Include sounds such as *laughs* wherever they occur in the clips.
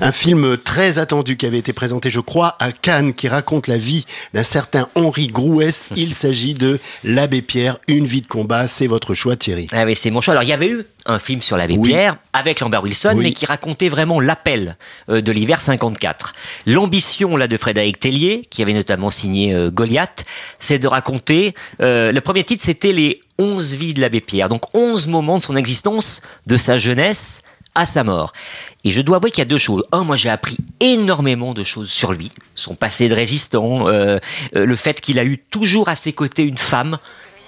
Un film très attendu qui avait été présenté, je crois, à Cannes, qui raconte la vie d'un certain Henri Grouès. *laughs* Il s'agit de L'Abbé Pierre, une vie de combat. C'est votre choix, Thierry. Ah oui, c'est mon choix. Alors, il y avait eu un film sur l'abbé Oui. Pierre avec Lambert Wilson, Oui. mais qui racontait vraiment l'appel euh, de l'hiver 54. L'ambition là de Frédéric Tellier, qui avait notamment signé euh, Goliath, c'est de raconter. euh, le premier titre, c'était les 11 vies de l'abbé Pierre, donc 11 moments de son existence, de sa jeunesse à sa mort. Et je dois avouer qu'il y a deux choses. Un, moi j'ai appris énormément de choses sur lui, son passé de résistant, euh, euh, le fait qu'il a eu toujours à ses côtés une femme,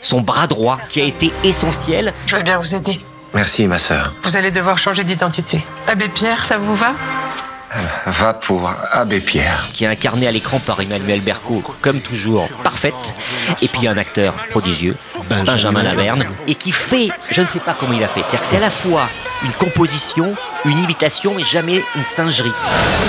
son bras droit, qui a été essentiel. Je vais bien vous aider. Merci, ma sœur. Vous allez devoir changer d'identité. Abbé Pierre, ça vous va? Va pour Abbé Pierre. qui est incarné à l'écran par Emmanuel Berco, comme toujours, parfaite. Et puis un acteur prodigieux, Benjamin Benjamin, Laverne, et qui fait, je ne sais pas comment il a fait, c'est-à-dire que c'est à la fois une composition, une imitation, mais jamais une singerie.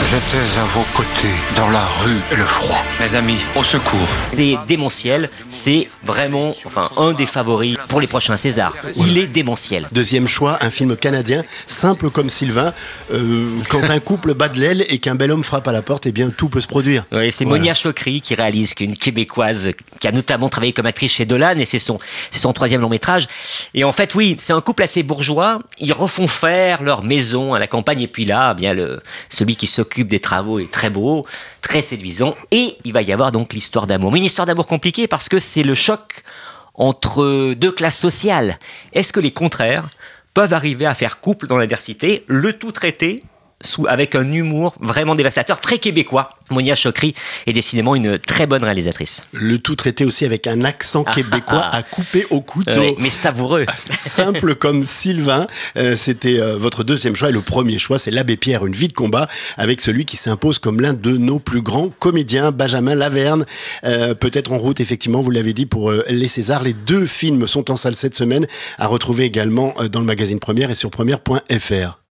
J'étais à vos côtés, dans la rue et le froid. Mes amis, au secours. C'est démentiel, c'est vraiment, enfin, un des favoris pour les prochains Césars. Il est démentiel. Deuxième choix, un film canadien, simple comme Sylvain. Euh, quand un couple bat de l'aile et qu'un bel homme frappe à la porte, eh bien tout peut se produire. Oui, c'est Voilà. Monia Chokri qui réalise, qui est une québécoise qui a notamment travaillé comme actrice chez Dolan et c'est son, c'est son troisième long métrage. Et en fait, oui, c'est un couple assez bourgeois. Ils refont faire leur maison à la campagne et puis là, eh bien le, celui qui s'occupe des travaux est très beau, très séduisant et il va y avoir donc l'histoire d'amour. Mais une histoire d'amour compliquée parce que c'est le choc entre deux classes sociales. Est-ce que les contraires peuvent arriver à faire couple dans l'adversité, le tout traité sous, avec un humour vraiment dévastateur, très québécois. Monia Chokri est décidément une très bonne réalisatrice. Le tout traité aussi avec un accent québécois à couper au couteau. Mais savoureux. *laughs* Simple comme Sylvain, Euh, c'était euh, votre deuxième choix et le premier choix, c'est l'abbé Pierre, une vie de combat avec celui qui s'impose comme l'un de nos plus grands comédiens, Benjamin Laverne. Euh, Peut-être en route, effectivement, vous l'avez dit, pour les Césars. Les deux films sont en salle cette semaine, à retrouver également dans le magazine Première et sur première.fr.